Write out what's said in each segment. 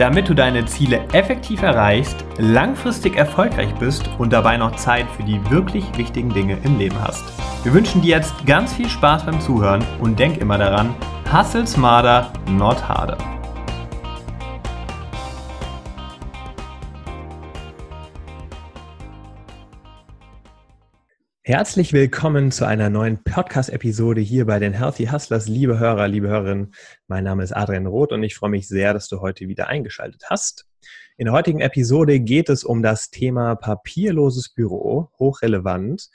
Damit du deine Ziele effektiv erreichst, langfristig erfolgreich bist und dabei noch Zeit für die wirklich wichtigen Dinge im Leben hast. Wir wünschen dir jetzt ganz viel Spaß beim Zuhören und denk immer daran, hustle smarter, not harder. Herzlich willkommen zu einer neuen Podcast-Episode hier bei den Healthy Hustlers. Liebe Hörer, liebe Hörerinnen, mein Name ist Adrian Roth und ich freue mich sehr, dass du heute wieder eingeschaltet hast. In der heutigen Episode geht es um das Thema papierloses Büro, hochrelevant.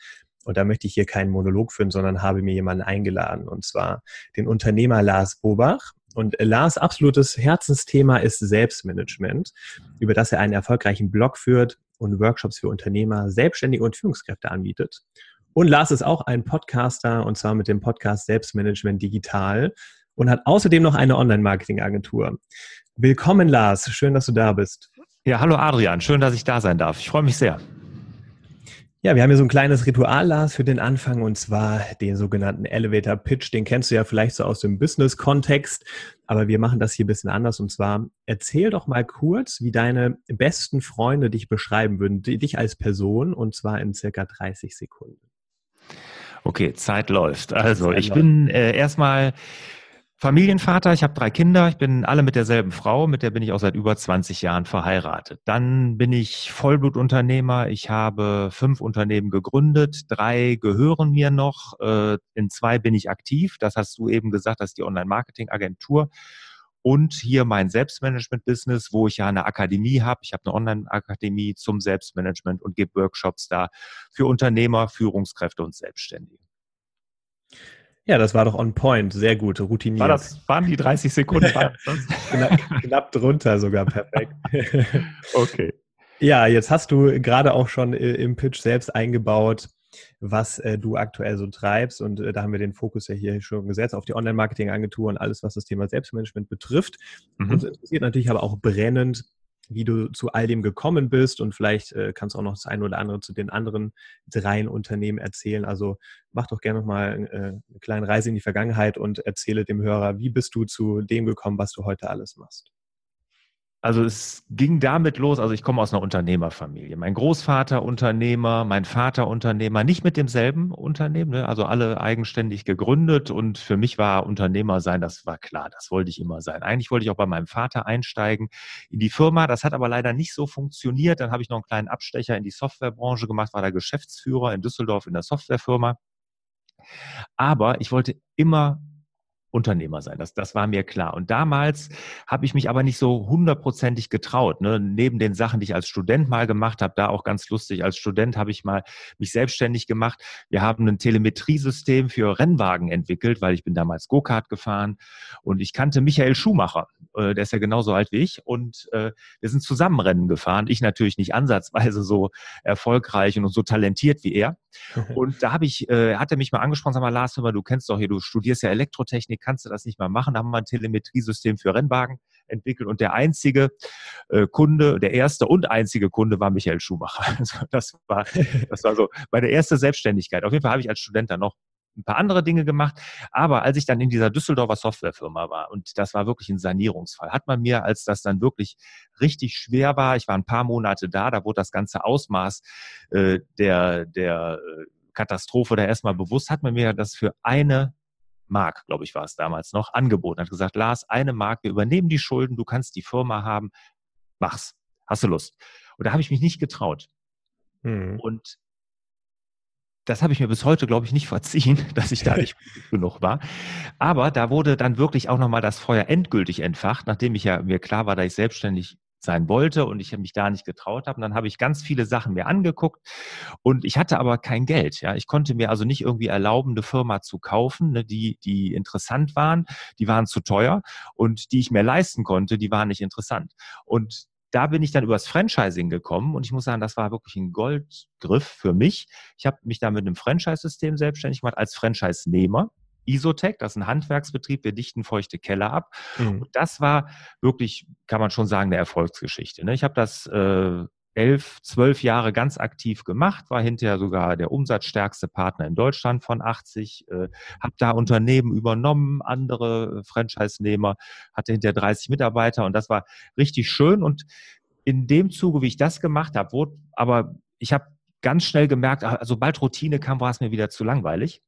Und da möchte ich hier keinen Monolog führen, sondern habe mir jemanden eingeladen, und zwar den Unternehmer Lars Bobach. Und Lars absolutes Herzensthema ist Selbstmanagement, über das er einen erfolgreichen Blog führt und Workshops für Unternehmer, Selbstständige und Führungskräfte anbietet. Und Lars ist auch ein Podcaster und zwar mit dem Podcast Selbstmanagement Digital und hat außerdem noch eine Online-Marketing-Agentur. Willkommen, Lars. Schön, dass du da bist. Ja, hallo Adrian. Schön, dass ich da sein darf. Ich freue mich sehr. Ja, wir haben hier so ein kleines Ritual, Lars, für den Anfang und zwar den sogenannten Elevator Pitch. Den kennst du ja vielleicht so aus dem Business-Kontext, aber wir machen das hier ein bisschen anders und zwar erzähl doch mal kurz, wie deine besten Freunde dich beschreiben würden, dich als Person und zwar in circa 30 Sekunden. Okay, Zeit läuft. Also, Zeit ich läuft. bin äh, erstmal Familienvater, ich habe drei Kinder, ich bin alle mit derselben Frau, mit der bin ich auch seit über 20 Jahren verheiratet. Dann bin ich Vollblutunternehmer, ich habe fünf Unternehmen gegründet, drei gehören mir noch, äh, in zwei bin ich aktiv, das hast du eben gesagt, das ist die Online-Marketing-Agentur. Und hier mein Selbstmanagement-Business, wo ich ja eine Akademie habe. Ich habe eine Online-Akademie zum Selbstmanagement und gebe Workshops da für Unternehmer, Führungskräfte und Selbstständige. Ja, das war doch on point, sehr gut, routiniert. War das, waren die 30 Sekunden? knapp, knapp drunter sogar, perfekt. okay. Ja, jetzt hast du gerade auch schon im Pitch selbst eingebaut, was äh, du aktuell so treibst. Und äh, da haben wir den Fokus ja hier schon gesetzt auf die Online-Marketing-Agentur und alles, was das Thema Selbstmanagement betrifft. Mhm. Uns interessiert natürlich aber auch brennend, wie du zu all dem gekommen bist und vielleicht äh, kannst du auch noch das eine oder andere zu den anderen dreien Unternehmen erzählen. Also mach doch gerne nochmal äh, eine kleine Reise in die Vergangenheit und erzähle dem Hörer, wie bist du zu dem gekommen, was du heute alles machst. Also es ging damit los, also ich komme aus einer Unternehmerfamilie. Mein Großvater Unternehmer, mein Vater Unternehmer, nicht mit demselben Unternehmen, ne? also alle eigenständig gegründet und für mich war Unternehmer sein, das war klar, das wollte ich immer sein. Eigentlich wollte ich auch bei meinem Vater einsteigen in die Firma, das hat aber leider nicht so funktioniert. Dann habe ich noch einen kleinen Abstecher in die Softwarebranche gemacht, war der Geschäftsführer in Düsseldorf in der Softwarefirma. Aber ich wollte immer Unternehmer sein. Das, das war mir klar. Und damals habe ich mich aber nicht so hundertprozentig getraut. Ne? Neben den Sachen, die ich als Student mal gemacht habe, da auch ganz lustig. Als Student habe ich mal mich selbstständig gemacht. Wir haben ein Telemetriesystem für Rennwagen entwickelt, weil ich bin damals Go-Kart gefahren und ich kannte Michael Schumacher. Äh, der ist ja genauso alt wie ich und äh, wir sind zusammen Rennen gefahren. Ich natürlich nicht ansatzweise so erfolgreich und so talentiert wie er. Und da habe ich, äh, hat er mich mal angesprochen, sag mal, Lars, hör mal, du kennst doch hier, du studierst ja Elektrotechnik, kannst du das nicht mal machen? Da haben wir ein Telemetriesystem für Rennwagen entwickelt und der einzige äh, Kunde, der erste und einzige Kunde war Michael Schumacher. Also das war, das war so meine erste Selbstständigkeit. Auf jeden Fall habe ich als Student dann noch ein paar andere Dinge gemacht. Aber als ich dann in dieser Düsseldorfer Softwarefirma war, und das war wirklich ein Sanierungsfall, hat man mir, als das dann wirklich richtig schwer war, ich war ein paar Monate da, da wurde das ganze Ausmaß äh, der, der äh, Katastrophe da erstmal bewusst, hat man mir das für eine Mark, glaube ich, war es damals noch, angeboten. Hat gesagt, Lars, eine Mark, wir übernehmen die Schulden, du kannst die Firma haben, mach's. Hast du Lust? Und da habe ich mich nicht getraut. Mhm. Und das habe ich mir bis heute, glaube ich, nicht verziehen, dass ich da nicht genug war. Aber da wurde dann wirklich auch nochmal das Feuer endgültig entfacht, nachdem ich ja mir klar war, dass ich selbstständig sein wollte und ich mich da nicht getraut habe. Und dann habe ich ganz viele Sachen mir angeguckt und ich hatte aber kein Geld. Ja, ich konnte mir also nicht irgendwie erlauben, eine Firma zu kaufen, ne, die die interessant waren. Die waren zu teuer und die ich mir leisten konnte, die waren nicht interessant. Und da bin ich dann übers Franchising gekommen und ich muss sagen, das war wirklich ein Goldgriff für mich. Ich habe mich da mit einem Franchise-System selbstständig gemacht als Franchise-Nehmer. Isotech, das ist ein Handwerksbetrieb, wir dichten feuchte Keller ab. Mhm. Und das war wirklich, kann man schon sagen, eine Erfolgsgeschichte. Ne? Ich habe das äh, elf, zwölf Jahre ganz aktiv gemacht, war hinterher sogar der umsatzstärkste Partner in Deutschland von 80, äh, habe da Unternehmen übernommen, andere Franchise-Nehmer, hatte hinterher 30 Mitarbeiter und das war richtig schön. Und in dem Zuge, wie ich das gemacht habe, wurde aber ich habe ganz schnell gemerkt, ah, sobald Routine kam, war es mir wieder zu langweilig.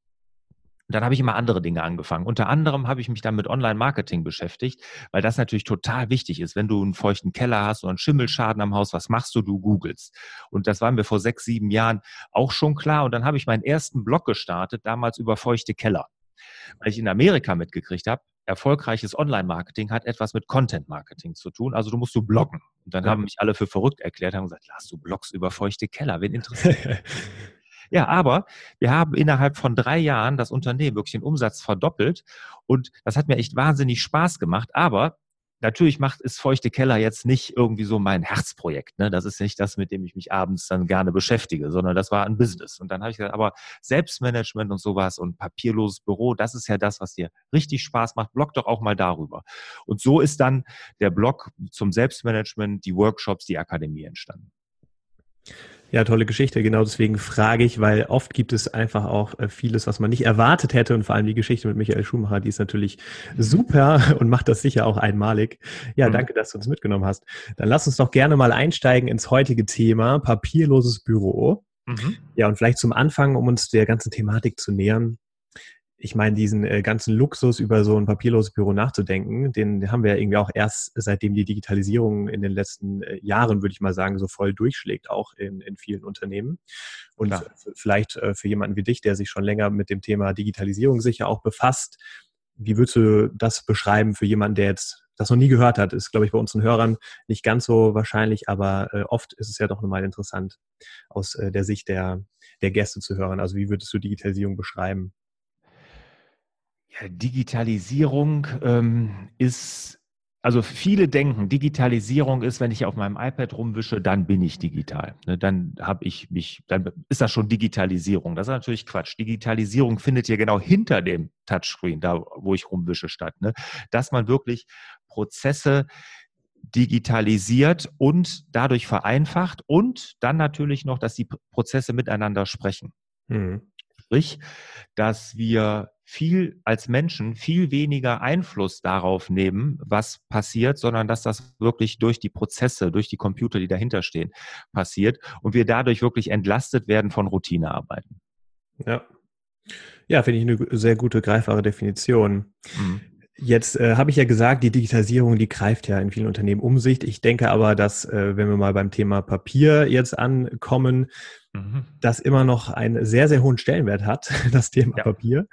Und dann habe ich immer andere Dinge angefangen. Unter anderem habe ich mich dann mit Online-Marketing beschäftigt, weil das natürlich total wichtig ist. Wenn du einen feuchten Keller hast oder einen Schimmelschaden am Haus, was machst du? Du googelst. Und das war mir vor sechs, sieben Jahren auch schon klar. Und dann habe ich meinen ersten Blog gestartet, damals über feuchte Keller. Weil ich in Amerika mitgekriegt habe, erfolgreiches Online-Marketing hat etwas mit Content-Marketing zu tun. Also du musst du bloggen. Und dann ja. haben mich alle für verrückt erklärt, haben gesagt, lass du Blogs über feuchte Keller, wen interessiert Ja, aber wir haben innerhalb von drei Jahren das Unternehmen wirklich den Umsatz verdoppelt und das hat mir echt wahnsinnig Spaß gemacht. Aber natürlich macht es feuchte Keller jetzt nicht irgendwie so mein Herzprojekt. Ne? Das ist nicht das, mit dem ich mich abends dann gerne beschäftige, sondern das war ein Business. Und dann habe ich gesagt, aber Selbstmanagement und sowas und papierloses Büro, das ist ja das, was dir richtig Spaß macht. Blog doch auch mal darüber. Und so ist dann der Blog zum Selbstmanagement, die Workshops, die Akademie entstanden. Ja, tolle Geschichte. Genau deswegen frage ich, weil oft gibt es einfach auch äh, vieles, was man nicht erwartet hätte. Und vor allem die Geschichte mit Michael Schumacher, die ist natürlich super und macht das sicher auch einmalig. Ja, mhm. danke, dass du uns mitgenommen hast. Dann lass uns doch gerne mal einsteigen ins heutige Thema papierloses Büro. Mhm. Ja, und vielleicht zum Anfang, um uns der ganzen Thematik zu nähern, ich meine, diesen äh, ganzen Luxus über so ein papierloses Büro nachzudenken, den haben wir ja irgendwie auch erst seitdem die Digitalisierung in den letzten äh, Jahren, würde ich mal sagen, so voll durchschlägt, auch in, in vielen Unternehmen. Und Klar. vielleicht äh, für jemanden wie dich, der sich schon länger mit dem Thema Digitalisierung sicher auch befasst, wie würdest du das beschreiben für jemanden, der jetzt das noch nie gehört hat? Ist, glaube ich, bei unseren Hörern nicht ganz so wahrscheinlich, aber äh, oft ist es ja doch nochmal interessant, aus äh, der Sicht der, der Gäste zu hören. Also wie würdest du Digitalisierung beschreiben? Digitalisierung ähm, ist, also viele denken, Digitalisierung ist, wenn ich auf meinem iPad rumwische, dann bin ich digital. Ne, dann habe ich mich, dann ist das schon Digitalisierung. Das ist natürlich Quatsch. Digitalisierung findet ja genau hinter dem Touchscreen, da wo ich rumwische, statt. Ne? Dass man wirklich Prozesse digitalisiert und dadurch vereinfacht und dann natürlich noch, dass die Prozesse miteinander sprechen. Mhm. Sprich, dass wir viel als Menschen viel weniger Einfluss darauf nehmen, was passiert, sondern dass das wirklich durch die Prozesse, durch die Computer, die dahinter stehen, passiert und wir dadurch wirklich entlastet werden von Routinearbeiten. Ja. Ja, finde ich eine sehr gute, greifbare Definition. Mhm. Jetzt äh, habe ich ja gesagt, die Digitalisierung, die greift ja in vielen Unternehmen um sich. Ich denke aber, dass, äh, wenn wir mal beim Thema Papier jetzt ankommen, mhm. das immer noch einen sehr, sehr hohen Stellenwert hat, das Thema ja. Papier.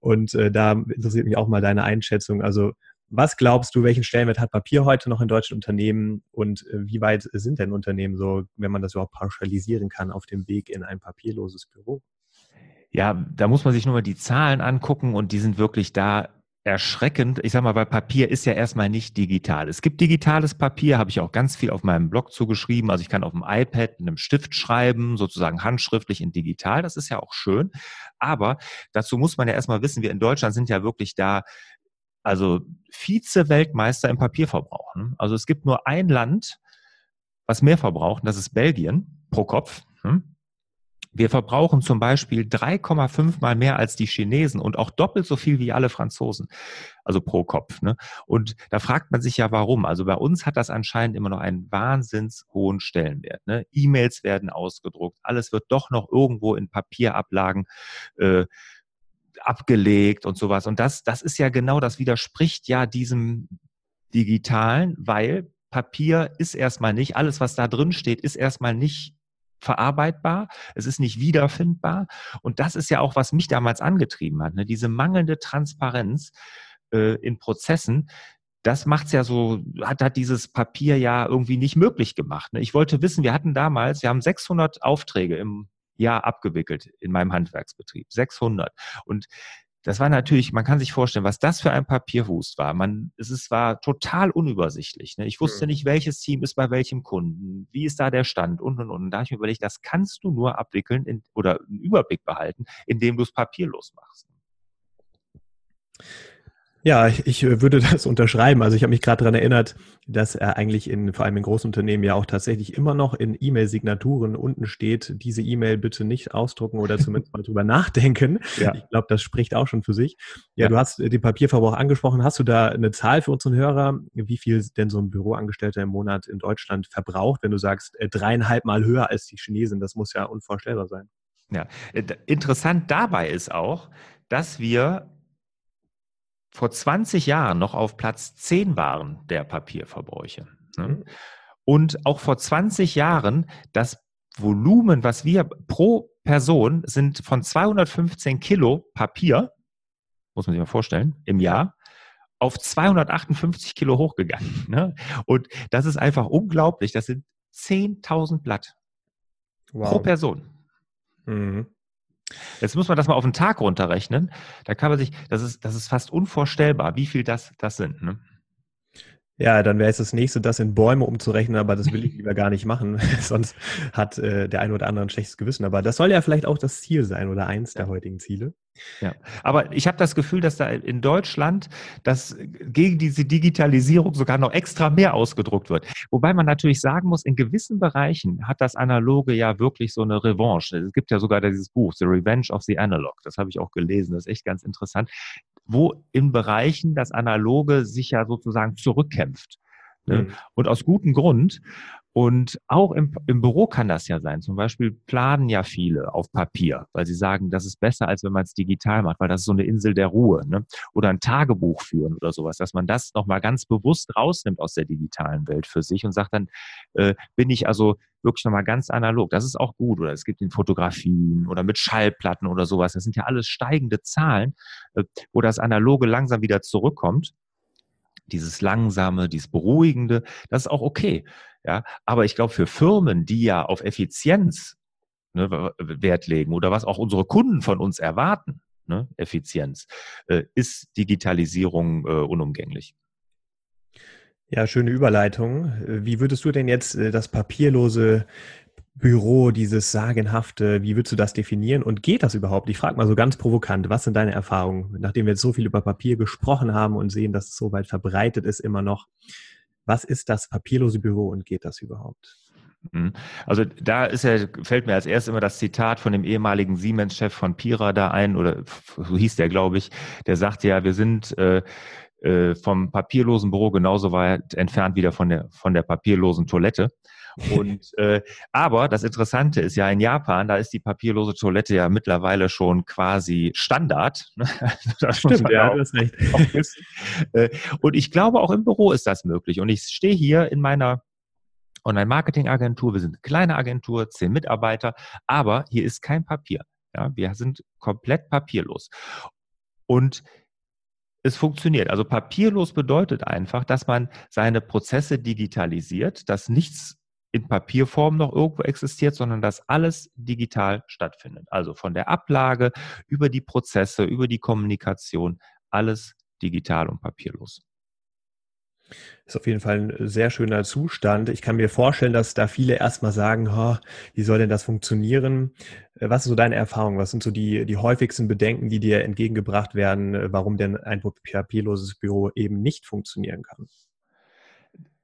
Und äh, da interessiert mich auch mal deine Einschätzung. Also, was glaubst du, welchen Stellenwert hat Papier heute noch in deutschen Unternehmen und äh, wie weit sind denn Unternehmen so, wenn man das überhaupt pauschalisieren kann, auf dem Weg in ein papierloses Büro? Ja, da muss man sich nur mal die Zahlen angucken und die sind wirklich da erschreckend. Ich sag mal, weil Papier ist ja erstmal nicht digital. Es gibt digitales Papier, habe ich auch ganz viel auf meinem Blog zugeschrieben. Also ich kann auf dem iPad mit einem Stift schreiben, sozusagen handschriftlich in digital. Das ist ja auch schön. Aber dazu muss man ja erstmal wissen, wir in Deutschland sind ja wirklich da also Vize-Weltmeister im Papierverbrauch. Ne? Also es gibt nur ein Land, was mehr verbraucht, und das ist Belgien pro Kopf. Wir verbrauchen zum Beispiel 3,5 mal mehr als die Chinesen und auch doppelt so viel wie alle Franzosen, also pro Kopf. Ne? Und da fragt man sich ja, warum. Also bei uns hat das anscheinend immer noch einen wahnsinns hohen Stellenwert. Ne? E-Mails werden ausgedruckt, alles wird doch noch irgendwo in Papierablagen äh, abgelegt und sowas. Und das, das ist ja genau, das widerspricht ja diesem digitalen, weil Papier ist erstmal nicht, alles, was da drin steht, ist erstmal nicht verarbeitbar, es ist nicht wiederfindbar. Und das ist ja auch, was mich damals angetrieben hat, ne? diese mangelnde Transparenz äh, in Prozessen. Das macht's ja so, hat, hat dieses Papier ja irgendwie nicht möglich gemacht. Ne? Ich wollte wissen, wir hatten damals, wir haben 600 Aufträge im Jahr abgewickelt in meinem Handwerksbetrieb. 600. Und das war natürlich, man kann sich vorstellen, was das für ein Papierwust war. Man, es ist, war total unübersichtlich. Ne? Ich wusste mhm. nicht, welches Team ist bei welchem Kunden, wie ist da der Stand und und und. Und da habe ich mir überlegt, das kannst du nur abwickeln in, oder einen Überblick behalten, indem du es papierlos machst. Ja, ich würde das unterschreiben. Also ich habe mich gerade daran erinnert, dass er eigentlich in vor allem in Großunternehmen ja auch tatsächlich immer noch in E-Mail-Signaturen unten steht, diese E-Mail bitte nicht ausdrucken oder zumindest mal drüber nachdenken. Ja. Ich glaube, das spricht auch schon für sich. Ja, ja, du hast den Papierverbrauch angesprochen. Hast du da eine Zahl für unseren Hörer, wie viel denn so ein Büroangestellter im Monat in Deutschland verbraucht, wenn du sagst, äh, dreieinhalb Mal höher als die Chinesen? Das muss ja unvorstellbar sein. Ja, äh, interessant dabei ist auch, dass wir vor 20 Jahren noch auf Platz 10 waren der Papierverbräuche. Ne? Mhm. Und auch vor 20 Jahren das Volumen, was wir pro Person sind von 215 Kilo Papier, muss man sich mal vorstellen, im Jahr, auf 258 Kilo hochgegangen. Ne? Und das ist einfach unglaublich. Das sind 10.000 Blatt wow. pro Person. Mhm. Jetzt muss man das mal auf den Tag runterrechnen. Da kann man sich, das ist, das ist fast unvorstellbar, wie viel das, das sind. Ne? Ja, dann wäre es das nächste, das in Bäume umzurechnen, aber das will ich lieber gar nicht machen, sonst hat äh, der eine oder andere ein schlechtes Gewissen. Aber das soll ja vielleicht auch das Ziel sein oder eins der heutigen Ziele. Ja, aber ich habe das Gefühl, dass da in Deutschland das gegen diese Digitalisierung sogar noch extra mehr ausgedruckt wird. Wobei man natürlich sagen muss, in gewissen Bereichen hat das Analoge ja wirklich so eine Revanche. Es gibt ja sogar dieses Buch, The Revenge of the Analog. Das habe ich auch gelesen. Das ist echt ganz interessant. Wo in Bereichen das Analoge sich ja sozusagen zurückkämpft. Ne? Mhm. Und aus gutem Grund. Und auch im, im Büro kann das ja sein. Zum Beispiel planen ja viele auf Papier, weil sie sagen, das ist besser, als wenn man es digital macht, weil das ist so eine Insel der Ruhe. Ne? Oder ein Tagebuch führen oder sowas, dass man das nochmal ganz bewusst rausnimmt aus der digitalen Welt für sich und sagt dann, äh, bin ich also wirklich nochmal ganz analog. Das ist auch gut. Oder es gibt in Fotografien oder mit Schallplatten oder sowas. Das sind ja alles steigende Zahlen, äh, wo das Analoge langsam wieder zurückkommt dieses Langsame, dieses Beruhigende, das ist auch okay. Ja, aber ich glaube, für Firmen, die ja auf Effizienz ne, Wert legen oder was auch unsere Kunden von uns erwarten, ne, Effizienz, äh, ist Digitalisierung äh, unumgänglich. Ja, schöne Überleitung. Wie würdest du denn jetzt äh, das papierlose Büro, dieses sagenhafte, wie würdest du das definieren und geht das überhaupt? Ich frage mal so ganz provokant, was sind deine Erfahrungen, nachdem wir jetzt so viel über Papier gesprochen haben und sehen, dass es so weit verbreitet ist immer noch? Was ist das papierlose Büro und geht das überhaupt? Mhm. Also da ist ja, fällt mir als erstes immer das Zitat von dem ehemaligen Siemens-Chef von Pira da ein, oder so hieß der, glaube ich, der sagte ja, wir sind äh, äh, vom papierlosen Büro genauso weit entfernt wieder von der, von der papierlosen Toilette. Und äh, aber das Interessante ist ja in Japan, da ist die papierlose Toilette ja mittlerweile schon quasi Standard. Ne? das Stimmt, ja, das recht. Äh, und ich glaube, auch im Büro ist das möglich. Und ich stehe hier in meiner Online-Marketing-Agentur. Wir sind eine kleine Agentur, zehn Mitarbeiter, aber hier ist kein Papier. Ja, wir sind komplett papierlos. Und es funktioniert. Also papierlos bedeutet einfach, dass man seine Prozesse digitalisiert, dass nichts in Papierform noch irgendwo existiert, sondern dass alles digital stattfindet. Also von der Ablage über die Prozesse, über die Kommunikation, alles digital und papierlos. Ist auf jeden Fall ein sehr schöner Zustand. Ich kann mir vorstellen, dass da viele erstmal sagen, oh, wie soll denn das funktionieren? Äh, was ist so deine Erfahrung? Was sind so die, die häufigsten Bedenken, die dir entgegengebracht werden, äh, warum denn ein papierloses Büro eben nicht funktionieren kann?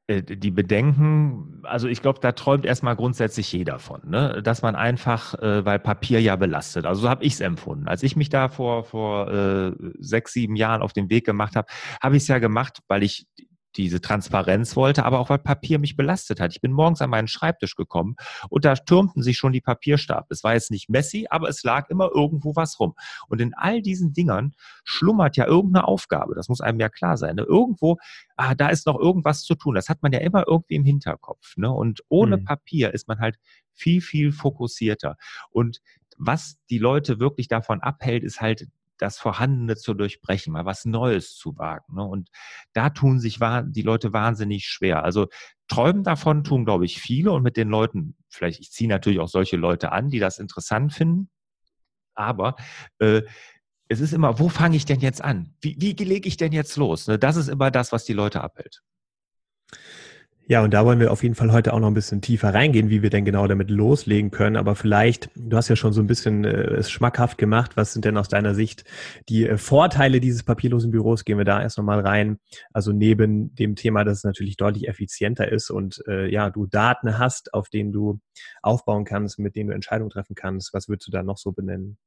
Äh, die Bedenken, also ich glaube, da träumt erstmal grundsätzlich jeder von, ne? dass man einfach, äh, weil Papier ja belastet. Also so habe ich es empfunden. Als ich mich da vor, vor äh, sechs, sieben Jahren auf den Weg gemacht habe, habe ich es ja gemacht, weil ich diese Transparenz wollte, aber auch weil Papier mich belastet hat. Ich bin morgens an meinen Schreibtisch gekommen und da türmten sich schon die Papierstapel. Es war jetzt nicht messy, aber es lag immer irgendwo was rum. Und in all diesen Dingern schlummert ja irgendeine Aufgabe. Das muss einem ja klar sein. Ne? Irgendwo, ah, da ist noch irgendwas zu tun. Das hat man ja immer irgendwie im Hinterkopf. Ne? Und ohne mhm. Papier ist man halt viel, viel fokussierter. Und was die Leute wirklich davon abhält, ist halt das Vorhandene zu durchbrechen, mal was Neues zu wagen. Ne? Und da tun sich die Leute wahnsinnig schwer. Also träumen davon tun, glaube ich, viele und mit den Leuten, vielleicht, ich ziehe natürlich auch solche Leute an, die das interessant finden, aber äh, es ist immer, wo fange ich denn jetzt an? Wie, wie lege ich denn jetzt los? Ne? Das ist immer das, was die Leute abhält. Ja, und da wollen wir auf jeden Fall heute auch noch ein bisschen tiefer reingehen, wie wir denn genau damit loslegen können. Aber vielleicht, du hast ja schon so ein bisschen äh, es schmackhaft gemacht. Was sind denn aus deiner Sicht die äh, Vorteile dieses papierlosen Büros? Gehen wir da erst nochmal rein. Also neben dem Thema, dass es natürlich deutlich effizienter ist und äh, ja, du Daten hast, auf denen du aufbauen kannst, mit denen du Entscheidungen treffen kannst. Was würdest du da noch so benennen?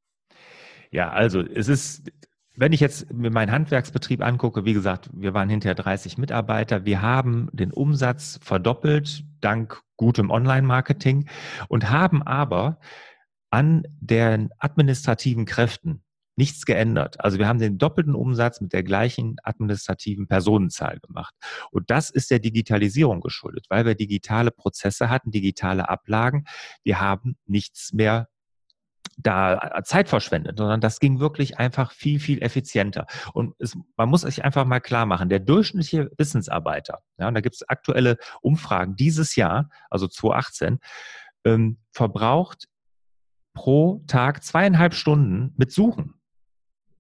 Ja, also es ist wenn ich jetzt mir meinen Handwerksbetrieb angucke, wie gesagt, wir waren hinterher 30 Mitarbeiter. Wir haben den Umsatz verdoppelt dank gutem Online-Marketing und haben aber an den administrativen Kräften nichts geändert. Also wir haben den doppelten Umsatz mit der gleichen administrativen Personenzahl gemacht. Und das ist der Digitalisierung geschuldet, weil wir digitale Prozesse hatten, digitale Ablagen. Wir haben nichts mehr da äh, Zeit verschwendet, sondern das ging wirklich einfach viel, viel effizienter. Und es, man muss sich einfach mal klar machen, der durchschnittliche Wissensarbeiter, ja, und da gibt es aktuelle Umfragen dieses Jahr, also 2018, ähm, verbraucht pro Tag zweieinhalb Stunden mit Suchen.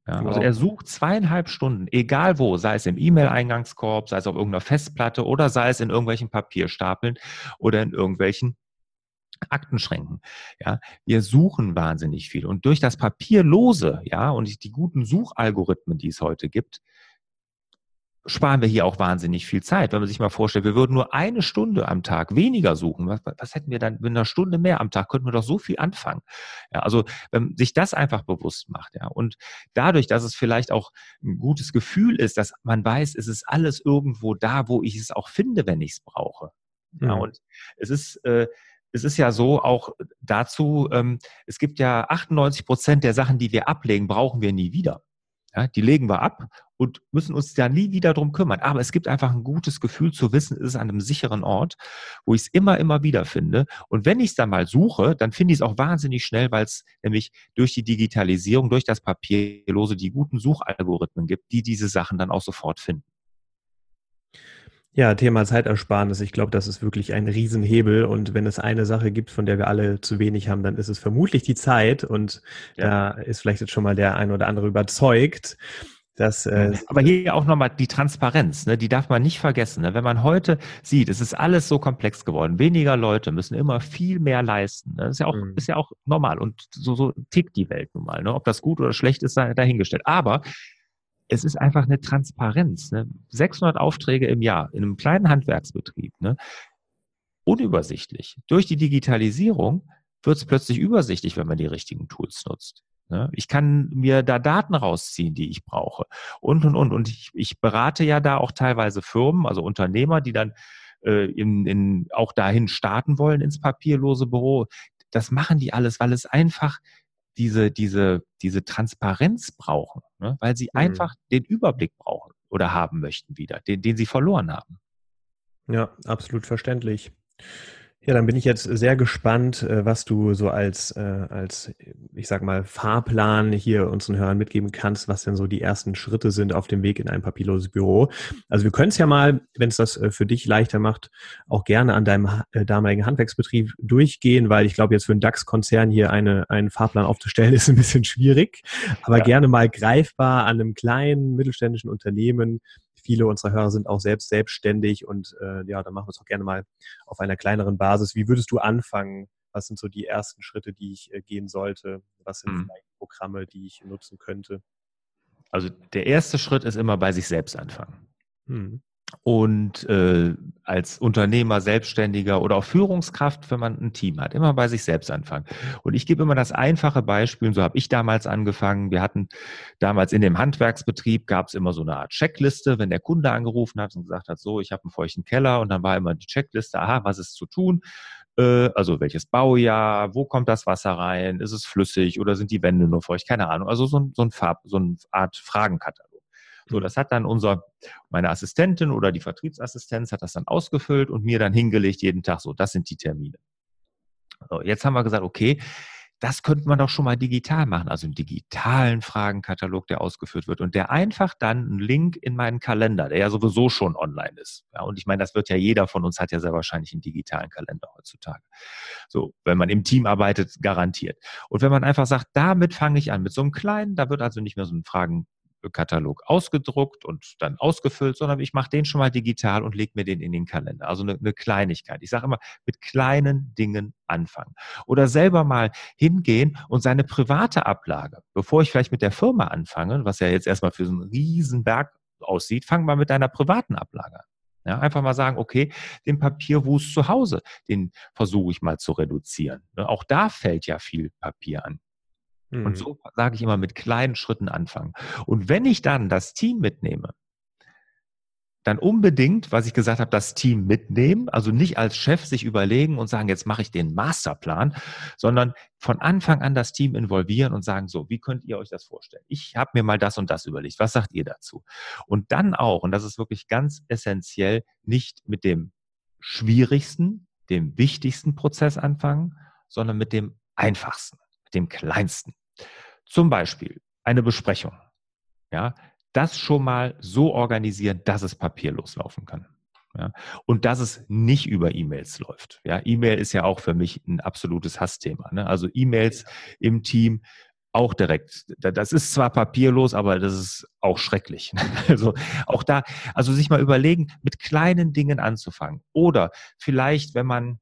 Ja, also er sucht zweieinhalb Stunden, egal wo, sei es im E-Mail-Eingangskorb, sei es auf irgendeiner Festplatte oder sei es in irgendwelchen Papierstapeln oder in irgendwelchen Aktenschränken. Ja, wir suchen wahnsinnig viel und durch das Papierlose, ja, und die guten Suchalgorithmen, die es heute gibt, sparen wir hier auch wahnsinnig viel Zeit. Wenn man sich mal vorstellt, wir würden nur eine Stunde am Tag weniger suchen, was, was hätten wir dann mit einer Stunde mehr am Tag? Könnten wir doch so viel anfangen. Ja, also wenn sich das einfach bewusst macht, ja, und dadurch, dass es vielleicht auch ein gutes Gefühl ist, dass man weiß, es ist alles irgendwo da, wo ich es auch finde, wenn ich es brauche. Ja, mhm. und es ist äh, es ist ja so auch dazu, ähm, es gibt ja 98 Prozent der Sachen, die wir ablegen, brauchen wir nie wieder. Ja, die legen wir ab und müssen uns da nie wieder drum kümmern. Aber es gibt einfach ein gutes Gefühl zu wissen, es ist an einem sicheren Ort, wo ich es immer, immer wieder finde. Und wenn ich es dann mal suche, dann finde ich es auch wahnsinnig schnell, weil es nämlich durch die Digitalisierung, durch das Papierlose die guten Suchalgorithmen gibt, die diese Sachen dann auch sofort finden. Ja, Thema Zeitersparnis. Ich glaube, das ist wirklich ein Riesenhebel. Und wenn es eine Sache gibt, von der wir alle zu wenig haben, dann ist es vermutlich die Zeit. Und ja. da ist vielleicht jetzt schon mal der ein oder andere überzeugt. Dass, äh, Aber hier auch nochmal die Transparenz, ne? die darf man nicht vergessen. Ne? Wenn man heute sieht, es ist alles so komplex geworden, weniger Leute müssen immer viel mehr leisten. Ne? Das ist ja auch, mhm. ist ja auch normal und so, so tickt die Welt nun mal. Ne? Ob das gut oder schlecht ist, dahingestellt. Aber es ist einfach eine Transparenz. Ne? 600 Aufträge im Jahr in einem kleinen Handwerksbetrieb. Ne? Unübersichtlich. Durch die Digitalisierung wird es plötzlich übersichtlich, wenn man die richtigen Tools nutzt. Ne? Ich kann mir da Daten rausziehen, die ich brauche. Und, und, und. Und ich, ich berate ja da auch teilweise Firmen, also Unternehmer, die dann äh, in, in, auch dahin starten wollen ins papierlose Büro. Das machen die alles, weil es einfach diese, diese, diese Transparenz brauchen, ne? weil sie mhm. einfach den Überblick brauchen oder haben möchten wieder, den, den sie verloren haben. Ja, absolut verständlich. Ja, dann bin ich jetzt sehr gespannt, äh, was du so als, äh, als, ich sag mal, Fahrplan hier unseren Hörern mitgeben kannst, was denn so die ersten Schritte sind auf dem Weg in ein papierloses Büro. Also wir können es ja mal, wenn es das äh, für dich leichter macht, auch gerne an deinem damaligen Handwerksbetrieb durchgehen, weil ich glaube, jetzt für einen DAX-Konzern hier eine, einen Fahrplan aufzustellen, ist ein bisschen schwierig. Aber ja. gerne mal greifbar an einem kleinen mittelständischen Unternehmen, viele unserer Hörer sind auch selbst selbstständig und äh, ja, dann machen wir es auch gerne mal auf einer kleineren Basis. Wie würdest du anfangen? Was sind so die ersten Schritte, die ich äh, gehen sollte? Was sind hm. vielleicht Programme, die ich nutzen könnte? Also der erste Schritt ist immer bei sich selbst anfangen. Hm und äh, als Unternehmer, Selbstständiger oder auch Führungskraft, wenn man ein Team hat, immer bei sich selbst anfangen. Und ich gebe immer das einfache Beispiel, so habe ich damals angefangen. Wir hatten damals in dem Handwerksbetrieb, gab es immer so eine Art Checkliste, wenn der Kunde angerufen hat und gesagt hat, so, ich habe einen feuchten Keller und dann war immer die Checkliste, aha, was ist zu tun? Äh, also welches Baujahr, wo kommt das Wasser rein, ist es flüssig oder sind die Wände nur feucht, keine Ahnung. Also so ein, so ein Farb, so eine Art Fragenkatalog. So, das hat dann unser, meine Assistentin oder die Vertriebsassistenz hat das dann ausgefüllt und mir dann hingelegt jeden Tag so, das sind die Termine. So, jetzt haben wir gesagt, okay, das könnte man doch schon mal digital machen, also einen digitalen Fragenkatalog, der ausgeführt wird und der einfach dann einen Link in meinen Kalender, der ja sowieso schon online ist. Ja, und ich meine, das wird ja jeder von uns hat ja sehr wahrscheinlich einen digitalen Kalender heutzutage. So, wenn man im Team arbeitet, garantiert. Und wenn man einfach sagt, damit fange ich an, mit so einem kleinen, da wird also nicht mehr so ein Fragen Katalog ausgedruckt und dann ausgefüllt, sondern ich mache den schon mal digital und lege mir den in den Kalender. Also eine, eine Kleinigkeit. Ich sage immer, mit kleinen Dingen anfangen. Oder selber mal hingehen und seine private Ablage, bevor ich vielleicht mit der Firma anfange, was ja jetzt erstmal für so einen riesen Berg aussieht, fang mal mit deiner privaten Ablage an. Ja, einfach mal sagen, okay, den Papierwust zu Hause, den versuche ich mal zu reduzieren. Ne, auch da fällt ja viel Papier an. Mhm. Und so sage ich immer, mit kleinen Schritten anfangen. Und wenn ich dann das Team mitnehme, dann unbedingt, was ich gesagt habe, das Team mitnehmen, also nicht als Chef sich überlegen und sagen, jetzt mache ich den Masterplan, sondern von Anfang an das Team involvieren und sagen, so, wie könnt ihr euch das vorstellen? Ich habe mir mal das und das überlegt. Was sagt ihr dazu? Und dann auch, und das ist wirklich ganz essentiell, nicht mit dem schwierigsten, dem wichtigsten Prozess anfangen, sondern mit dem einfachsten, mit dem kleinsten. Zum Beispiel eine Besprechung. Ja, das schon mal so organisieren, dass es papierlos laufen kann. Ja, und dass es nicht über E-Mails läuft. Ja, E-Mail ist ja auch für mich ein absolutes Hassthema. Ne? Also E-Mails im Team auch direkt. Das ist zwar papierlos, aber das ist auch schrecklich. Also auch da, also sich mal überlegen, mit kleinen Dingen anzufangen. Oder vielleicht, wenn man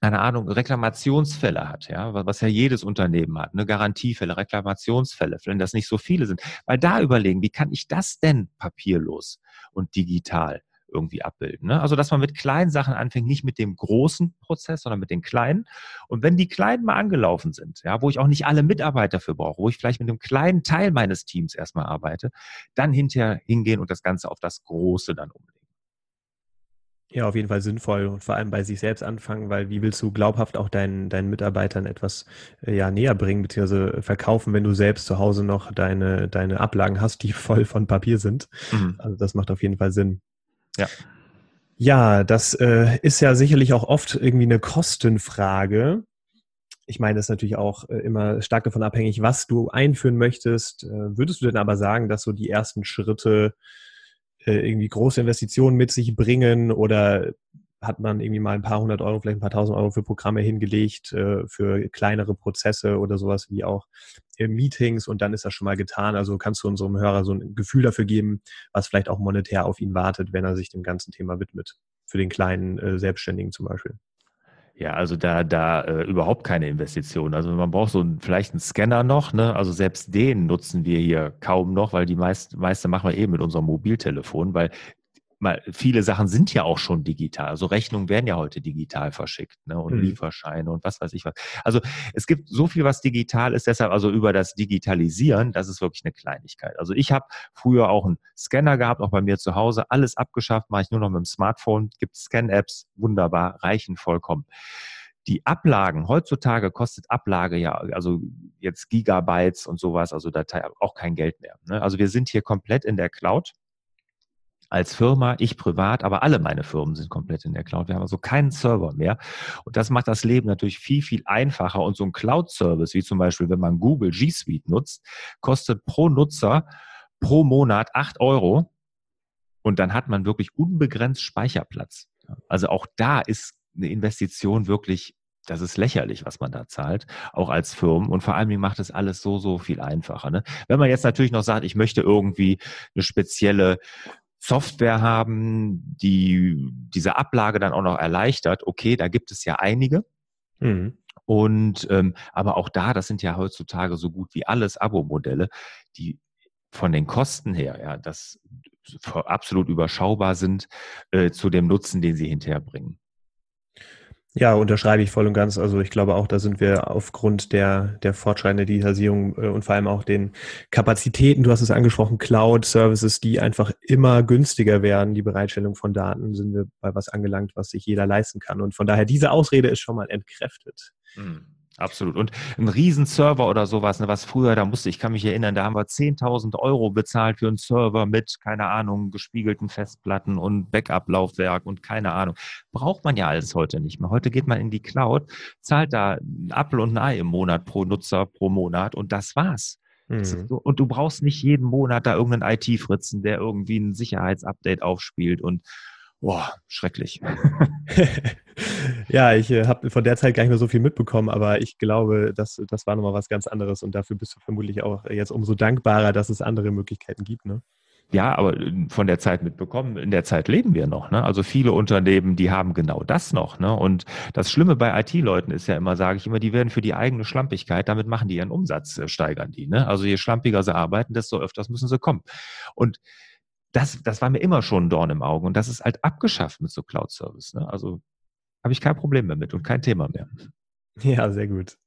keine Ahnung, Reklamationsfälle hat, ja, was ja jedes Unternehmen hat, eine Garantiefälle, Reklamationsfälle, wenn das nicht so viele sind. Weil da überlegen, wie kann ich das denn papierlos und digital irgendwie abbilden. Ne? Also, dass man mit kleinen Sachen anfängt, nicht mit dem großen Prozess, sondern mit den kleinen. Und wenn die kleinen mal angelaufen sind, ja, wo ich auch nicht alle Mitarbeiter für brauche, wo ich vielleicht mit einem kleinen Teil meines Teams erstmal arbeite, dann hinterher hingehen und das Ganze auf das Große dann umlegen. Ja, auf jeden Fall sinnvoll und vor allem bei sich selbst anfangen, weil wie willst du glaubhaft auch deinen, deinen Mitarbeitern etwas äh, ja, näher bringen bzw. verkaufen, wenn du selbst zu Hause noch deine, deine Ablagen hast, die voll von Papier sind. Mhm. Also das macht auf jeden Fall Sinn. Ja. Ja, das äh, ist ja sicherlich auch oft irgendwie eine Kostenfrage. Ich meine, das ist natürlich auch äh, immer stark davon abhängig, was du einführen möchtest. Äh, würdest du denn aber sagen, dass so die ersten Schritte äh, irgendwie große Investitionen mit sich bringen oder hat man irgendwie mal ein paar hundert Euro, vielleicht ein paar tausend Euro für Programme hingelegt, äh, für kleinere Prozesse oder sowas wie auch Meetings und dann ist das schon mal getan. Also kannst du unserem Hörer so ein Gefühl dafür geben, was vielleicht auch monetär auf ihn wartet, wenn er sich dem ganzen Thema widmet. Für den kleinen äh, Selbstständigen zum Beispiel. Ja, also da, da äh, überhaupt keine Investition. Also man braucht so ein, vielleicht einen Scanner noch, ne? Also selbst den nutzen wir hier kaum noch, weil die meist, meiste machen wir eben mit unserem Mobiltelefon, weil mal, viele Sachen sind ja auch schon digital. Also Rechnungen werden ja heute digital verschickt ne? und mhm. Lieferscheine und was weiß ich was. Also es gibt so viel, was digital ist. Deshalb also über das Digitalisieren, das ist wirklich eine Kleinigkeit. Also ich habe früher auch einen Scanner gehabt, auch bei mir zu Hause. Alles abgeschafft, mache ich nur noch mit dem Smartphone. Gibt Scan-Apps, wunderbar, reichen vollkommen die Ablagen, heutzutage kostet Ablage ja, also jetzt Gigabytes und sowas, also Datei auch kein Geld mehr. Ne? Also wir sind hier komplett in der Cloud als Firma, ich privat, aber alle meine Firmen sind komplett in der Cloud. Wir haben also keinen Server mehr. Und das macht das Leben natürlich viel, viel einfacher. Und so ein Cloud-Service, wie zum Beispiel, wenn man Google G Suite nutzt, kostet pro Nutzer pro Monat acht Euro. Und dann hat man wirklich unbegrenzt Speicherplatz. Also auch da ist eine Investition wirklich das ist lächerlich, was man da zahlt, auch als Firmen. Und vor allem macht es alles so, so viel einfacher. Ne? Wenn man jetzt natürlich noch sagt, ich möchte irgendwie eine spezielle Software haben, die diese Ablage dann auch noch erleichtert. Okay, da gibt es ja einige. Mhm. Und ähm, aber auch da, das sind ja heutzutage so gut wie alles Abo-Modelle, die von den Kosten her, ja, das absolut überschaubar sind äh, zu dem Nutzen, den sie hinterher bringen. Ja, unterschreibe ich voll und ganz. Also ich glaube auch, da sind wir aufgrund der, der fortschreitenden Digitalisierung äh, und vor allem auch den Kapazitäten, du hast es angesprochen, Cloud-Services, die einfach immer günstiger werden, die Bereitstellung von Daten, sind wir bei was angelangt, was sich jeder leisten kann. Und von daher, diese Ausrede ist schon mal entkräftet. Mhm. Absolut. Und ein Riesenserver oder sowas, ne, was früher, da musste ich, kann mich erinnern, da haben wir 10.000 Euro bezahlt für einen Server mit, keine Ahnung, gespiegelten Festplatten und Backup-Laufwerk und keine Ahnung. Braucht man ja alles heute nicht mehr. Heute geht man in die Cloud, zahlt da einen Apfel und ein Ei im Monat pro Nutzer pro Monat und das war's. Mhm. Und du brauchst nicht jeden Monat da irgendeinen IT-Fritzen, der irgendwie ein Sicherheitsupdate aufspielt und Boah, schrecklich. ja, ich äh, habe von der Zeit gar nicht mehr so viel mitbekommen, aber ich glaube, das, das war nochmal was ganz anderes und dafür bist du vermutlich auch jetzt umso dankbarer, dass es andere Möglichkeiten gibt. Ne? Ja, aber äh, von der Zeit mitbekommen, in der Zeit leben wir noch. Ne? Also viele Unternehmen, die haben genau das noch. Ne? Und das Schlimme bei IT-Leuten ist ja immer, sage ich immer, die werden für die eigene Schlampigkeit, damit machen die ihren Umsatz, äh, steigern die. Ne? Also je schlampiger sie arbeiten, desto öfters müssen sie kommen. Und das, das war mir immer schon ein Dorn im Auge. Und das ist halt abgeschafft mit so Cloud-Service. Ne? Also habe ich kein Problem mehr mit und kein Thema mehr. Ja, sehr gut.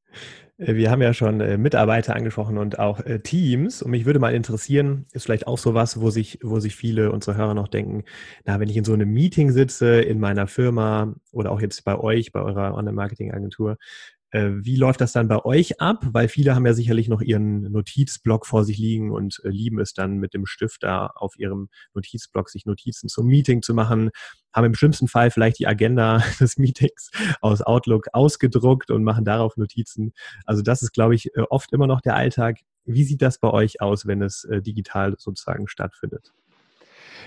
Äh, wir haben ja schon äh, Mitarbeiter angesprochen und auch äh, Teams. Und mich würde mal interessieren, ist vielleicht auch sowas, wo sich, wo sich viele unserer Hörer noch denken, na, wenn ich in so einem Meeting sitze in meiner Firma oder auch jetzt bei euch, bei eurer Online-Marketing-Agentur, wie läuft das dann bei euch ab? Weil viele haben ja sicherlich noch ihren Notizblock vor sich liegen und äh, lieben es dann mit dem Stift da auf ihrem Notizblock sich Notizen zum Meeting zu machen, haben im schlimmsten Fall vielleicht die Agenda des Meetings aus Outlook ausgedruckt und machen darauf Notizen. Also das ist, glaube ich, äh, oft immer noch der Alltag. Wie sieht das bei euch aus, wenn es digital sozusagen stattfindet?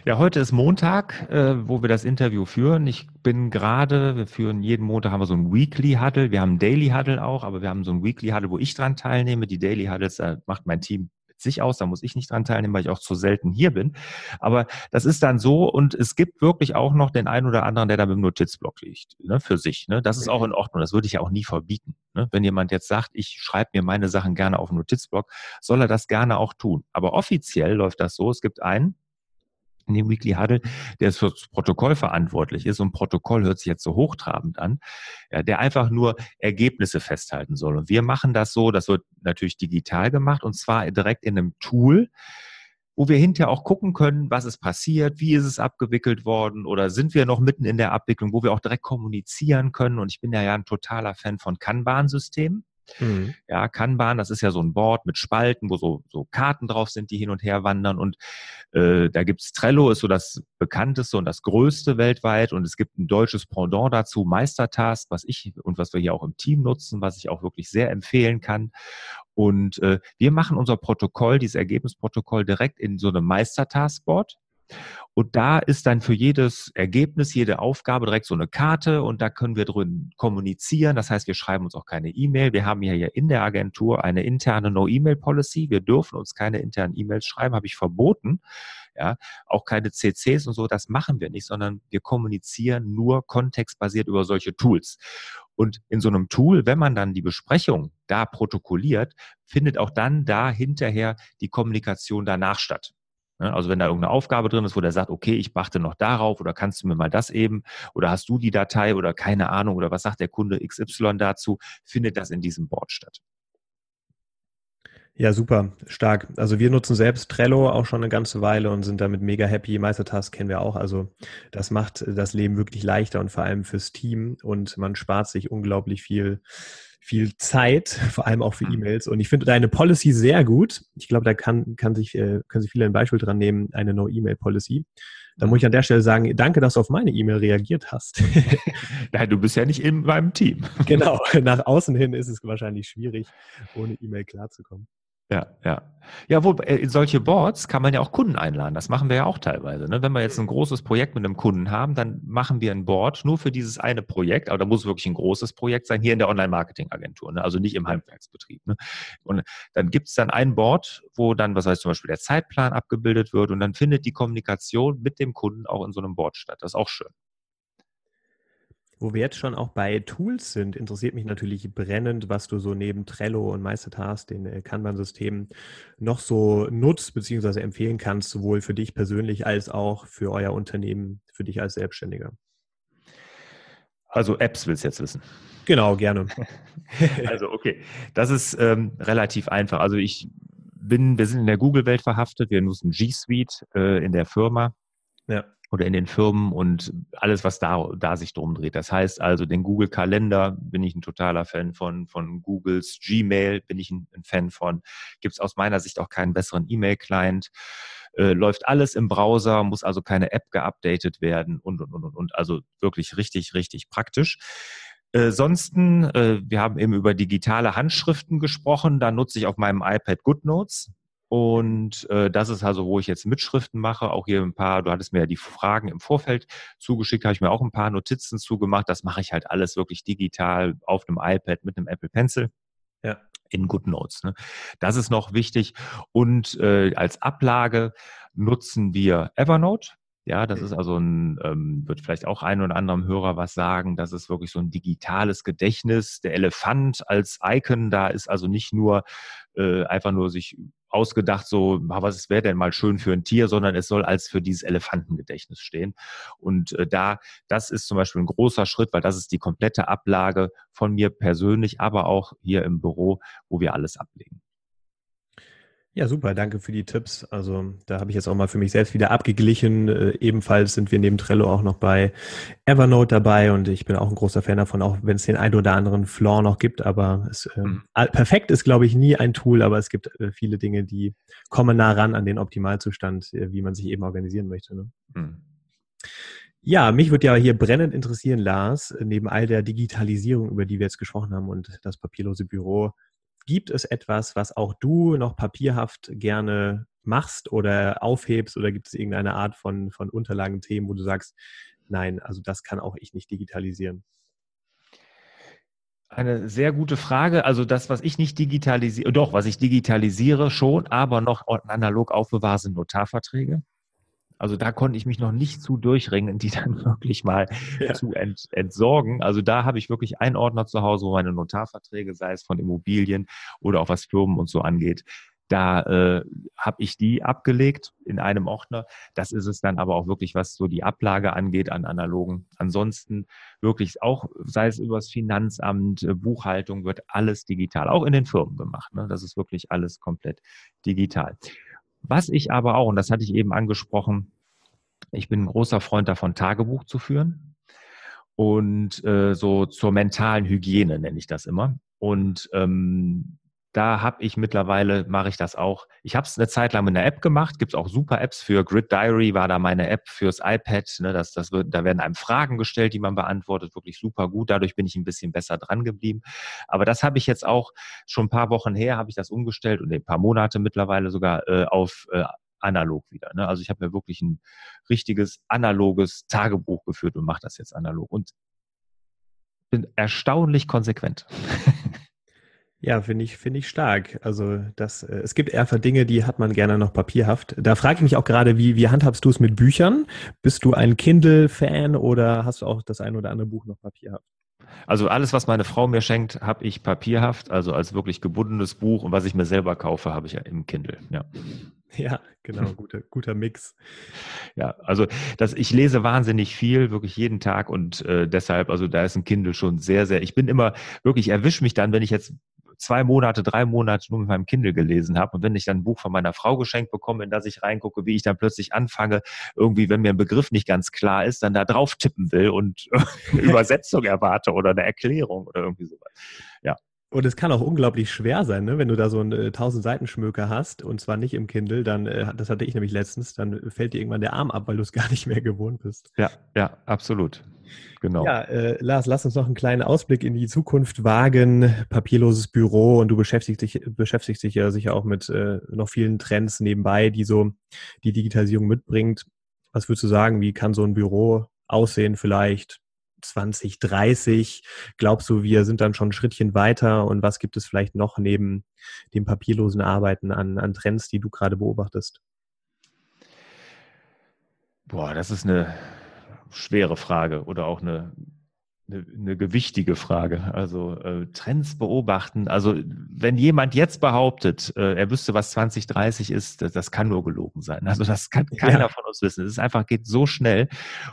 Ja, heute ist Montag, äh, wo wir das Interview führen. Ich bin gerade, wir führen jeden Montag haben wir so ein Weekly Huddle. Wir haben ein Daily Huddle auch, aber wir haben so ein Weekly Huddle, wo ich dran teilnehme. Die Daily Huddles äh, macht mein Team mit sich aus, da muss ich nicht dran teilnehmen, weil ich auch zu selten hier bin. Aber das ist dann so und es gibt wirklich auch noch den einen oder anderen, der da mit dem Notizblock liegt, ne, für sich. Ne? Das ist auch in Ordnung, das würde ich ja auch nie verbieten. Ne? Wenn jemand jetzt sagt, ich schreibe mir meine Sachen gerne auf dem Notizblock, soll er das gerne auch tun. Aber offiziell läuft das so, es gibt einen, in dem Weekly Huddle, der für das Protokoll verantwortlich ist. Und Protokoll hört sich jetzt so hochtrabend an, ja, der einfach nur Ergebnisse festhalten soll. Und wir machen das so, das wird natürlich digital gemacht und zwar direkt in einem Tool, wo wir hinterher auch gucken können, was ist passiert, wie ist es abgewickelt worden oder sind wir noch mitten in der Abwicklung, wo wir auch direkt kommunizieren können. Und ich bin ja, ja ein totaler Fan von Kanban-Systemen. Mhm. Ja, Kanban, das ist ja so ein Board mit Spalten, wo so, so Karten drauf sind, die hin und her wandern. Und äh, da gibt's Trello, ist so das bekannteste und das größte weltweit. Und es gibt ein deutsches Pendant dazu, Meistertask, was ich und was wir hier auch im Team nutzen, was ich auch wirklich sehr empfehlen kann. Und äh, wir machen unser Protokoll, dieses Ergebnisprotokoll direkt in so einem Meistertaskboard. Und da ist dann für jedes Ergebnis, jede Aufgabe direkt so eine Karte und da können wir drin kommunizieren. Das heißt, wir schreiben uns auch keine E-Mail. Wir haben ja hier in der Agentur eine interne No-E-Mail-Policy. Wir dürfen uns keine internen E-Mails schreiben, habe ich verboten. Ja, auch keine CCs und so, das machen wir nicht, sondern wir kommunizieren nur kontextbasiert über solche Tools. Und in so einem Tool, wenn man dann die Besprechung da protokolliert, findet auch dann da hinterher die Kommunikation danach statt. Ne? Also wenn da irgendeine Aufgabe drin ist, wo der sagt, okay, ich achte noch darauf oder kannst du mir mal das eben oder hast du die Datei oder keine Ahnung oder was sagt der Kunde XY dazu, findet das in diesem Board statt. Ja, super, stark. Also wir nutzen selbst Trello auch schon eine ganze Weile und sind damit mega happy. Meistertask kennen wir auch. Also das macht das Leben wirklich leichter und vor allem fürs Team und man spart sich unglaublich viel viel Zeit, vor allem auch für mhm. E-Mails. Und ich finde deine Policy sehr gut. Ich glaube, da kann, kann sich, äh, können sich viele ein Beispiel dran nehmen, eine No-E-Mail-Policy. Da muss ich an der Stelle sagen, danke, dass du auf meine E-Mail reagiert hast. Nein, du bist ja nicht in meinem Team. genau, nach außen hin ist es wahrscheinlich schwierig, ohne E-Mail klarzukommen. Ja, ja. Ja, wo äh, in solche Boards kann man ja auch Kunden einladen. Das machen wir ja auch teilweise. Ne? Wenn wir jetzt ein großes Projekt mit einem Kunden haben, dann machen wir ein Board nur für dieses eine Projekt. Aber da muss wirklich ein großes Projekt sein, hier in der Online-Marketing-Agentur, ne? also nicht im Handwerksbetrieb. Ne? Und dann gibt es dann ein Board, wo dann, was heißt zum Beispiel der Zeitplan abgebildet wird und dann findet die Kommunikation mit dem Kunden auch in so einem Board statt. Das ist auch schön. Wo wir jetzt schon auch bei Tools sind, interessiert mich natürlich brennend, was du so neben Trello und Meistertask, den äh, Kanban-Systemen, noch so nutzt bzw. empfehlen kannst, sowohl für dich persönlich als auch für euer Unternehmen, für dich als Selbstständiger. Also Apps willst du jetzt wissen. Genau, gerne. also okay, das ist ähm, relativ einfach. Also ich bin, wir sind in der Google-Welt verhaftet, wir nutzen G Suite äh, in der Firma. Ja oder in den Firmen und alles, was da, da sich drum dreht. Das heißt also, den Google Kalender bin ich ein totaler Fan von, von Googles Gmail bin ich ein, Fan von. Gibt es aus meiner Sicht auch keinen besseren E-Mail-Client. Äh, läuft alles im Browser, muss also keine App geupdatet werden und, und, und, und, und. Also wirklich richtig, richtig praktisch. Äh, äh, wir haben eben über digitale Handschriften gesprochen. Da nutze ich auf meinem iPad GoodNotes. Und äh, das ist also, wo ich jetzt Mitschriften mache. Auch hier ein paar, du hattest mir ja die Fragen im Vorfeld zugeschickt, habe ich mir auch ein paar Notizen zugemacht. Das mache ich halt alles wirklich digital auf einem iPad mit einem Apple Pencil. Ja. In GoodNotes. Ne? Das ist noch wichtig. Und äh, als Ablage nutzen wir Evernote. Ja, das ist also ein, ähm, wird vielleicht auch ein oder anderem Hörer was sagen. Das ist wirklich so ein digitales Gedächtnis. Der Elefant als Icon, da ist also nicht nur äh, einfach nur sich ausgedacht, so, was wäre denn mal schön für ein Tier, sondern es soll als für dieses Elefantengedächtnis stehen. Und äh, da, das ist zum Beispiel ein großer Schritt, weil das ist die komplette Ablage von mir persönlich, aber auch hier im Büro, wo wir alles ablegen. Ja, super, danke für die Tipps. Also da habe ich jetzt auch mal für mich selbst wieder abgeglichen. Äh, ebenfalls sind wir neben Trello auch noch bei Evernote dabei und ich bin auch ein großer Fan davon, auch wenn es den ein oder anderen Flaw noch gibt. Aber es, äh, mhm. perfekt ist, glaube ich, nie ein Tool, aber es gibt äh, viele Dinge, die kommen nah ran an den Optimalzustand, äh, wie man sich eben organisieren möchte. Ne? Mhm. Ja, mich würde ja hier brennend interessieren, Lars, neben all der Digitalisierung, über die wir jetzt gesprochen haben und das papierlose Büro, Gibt es etwas, was auch du noch papierhaft gerne machst oder aufhebst oder gibt es irgendeine Art von, von Unterlagenthemen, wo du sagst, nein, also das kann auch ich nicht digitalisieren? Eine sehr gute Frage. Also das, was ich nicht digitalisiere, doch, was ich digitalisiere schon, aber noch analog aufbewahre, sind Notarverträge. Also da konnte ich mich noch nicht zu durchringen, die dann wirklich mal ja. zu ent, entsorgen. Also da habe ich wirklich einen Ordner zu Hause, wo meine Notarverträge, sei es von Immobilien oder auch was Firmen und so angeht, da äh, habe ich die abgelegt in einem Ordner. Das ist es dann aber auch wirklich, was so die Ablage angeht an analogen. Ansonsten wirklich auch, sei es übers Finanzamt, äh, Buchhaltung, wird alles digital, auch in den Firmen gemacht. Ne? Das ist wirklich alles komplett digital. Was ich aber auch, und das hatte ich eben angesprochen, ich bin ein großer Freund davon, Tagebuch zu führen. Und äh, so zur mentalen Hygiene nenne ich das immer. Und ähm, da habe ich mittlerweile, mache ich das auch. Ich habe es eine Zeit lang mit einer App gemacht. Gibt es auch super Apps für Grid Diary, war da meine App fürs iPad. Ne, das, das wird, da werden einem Fragen gestellt, die man beantwortet. Wirklich super gut. Dadurch bin ich ein bisschen besser dran geblieben. Aber das habe ich jetzt auch schon ein paar Wochen her, habe ich das umgestellt und ein paar Monate mittlerweile sogar äh, auf äh, analog wieder. Ne? Also ich habe mir wirklich ein richtiges analoges Tagebuch geführt und mache das jetzt analog und bin erstaunlich konsequent. Ja, finde ich, finde ich stark. Also das, äh, es gibt einfach Dinge, die hat man gerne noch papierhaft. Da frage ich mich auch gerade, wie, wie handhabst du es mit Büchern? Bist du ein Kindle-Fan oder hast du auch das ein oder andere Buch noch papierhaft? Also alles, was meine Frau mir schenkt, habe ich papierhaft, also als wirklich gebundenes Buch. Und was ich mir selber kaufe, habe ich ja im Kindle. Ja. Ja, genau, guter, guter Mix. Ja, also das, ich lese wahnsinnig viel, wirklich jeden Tag und äh, deshalb, also da ist ein Kindle schon sehr, sehr. Ich bin immer wirklich, erwische mich dann, wenn ich jetzt zwei Monate, drei Monate nur mit meinem Kindle gelesen habe. Und wenn ich dann ein Buch von meiner Frau geschenkt bekomme, in das ich reingucke, wie ich dann plötzlich anfange, irgendwie, wenn mir ein Begriff nicht ganz klar ist, dann da drauf tippen will und eine Übersetzung erwarte oder eine Erklärung oder irgendwie sowas. Ja. Und es kann auch unglaublich schwer sein, ne? wenn du da so einen äh, 1000 Seiten Schmöker hast und zwar nicht im Kindle, dann, äh, das hatte ich nämlich letztens, dann fällt dir irgendwann der Arm ab, weil du es gar nicht mehr gewohnt bist. Ja, ja, absolut. Genau. Ja, äh, Lars, lass uns noch einen kleinen Ausblick in die Zukunft wagen. Papierloses Büro und du beschäftigst dich, beschäftigst dich ja sicher auch mit äh, noch vielen Trends nebenbei, die so die Digitalisierung mitbringt. Was würdest du sagen, wie kann so ein Büro aussehen vielleicht 2030? Glaubst du, wir sind dann schon ein Schrittchen weiter und was gibt es vielleicht noch neben dem papierlosen Arbeiten an, an Trends, die du gerade beobachtest? Boah, das ist eine schwere Frage oder auch eine, eine, eine gewichtige Frage. Also äh, Trends beobachten. Also wenn jemand jetzt behauptet, äh, er wüsste, was 2030 ist, das, das, kann nur gelogen sein. Also das kann keiner ja. von uns wissen. Es ist einfach geht so schnell.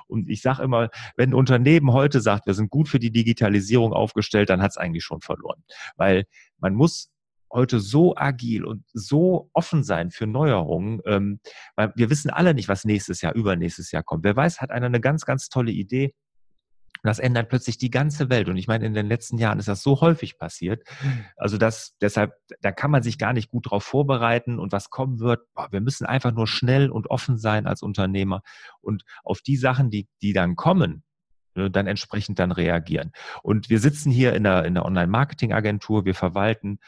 Und ich sage immer, wenn ein Unternehmen heute sagt, wir sind gut für die Digitalisierung aufgestellt, dann hat es eigentlich schon verloren, weil man muss heute so agil und so offen sein für Neuerungen, ähm, weil wir wissen alle nicht, was nächstes Jahr, übernächstes Jahr kommt. Wer weiß, hat einer eine ganz, ganz tolle Idee. Das ändert plötzlich die ganze Welt. Und ich meine, in den letzten Jahren ist das so häufig passiert. Also das, deshalb, da kann man sich gar nicht gut drauf vorbereiten und was kommen wird. Boah, wir müssen einfach nur schnell und offen sein als Unternehmer und auf die Sachen, die, die dann kommen, ne, dann entsprechend dann reagieren. Und wir sitzen hier in der, in der Online-Marketing-Agentur, wir verwalten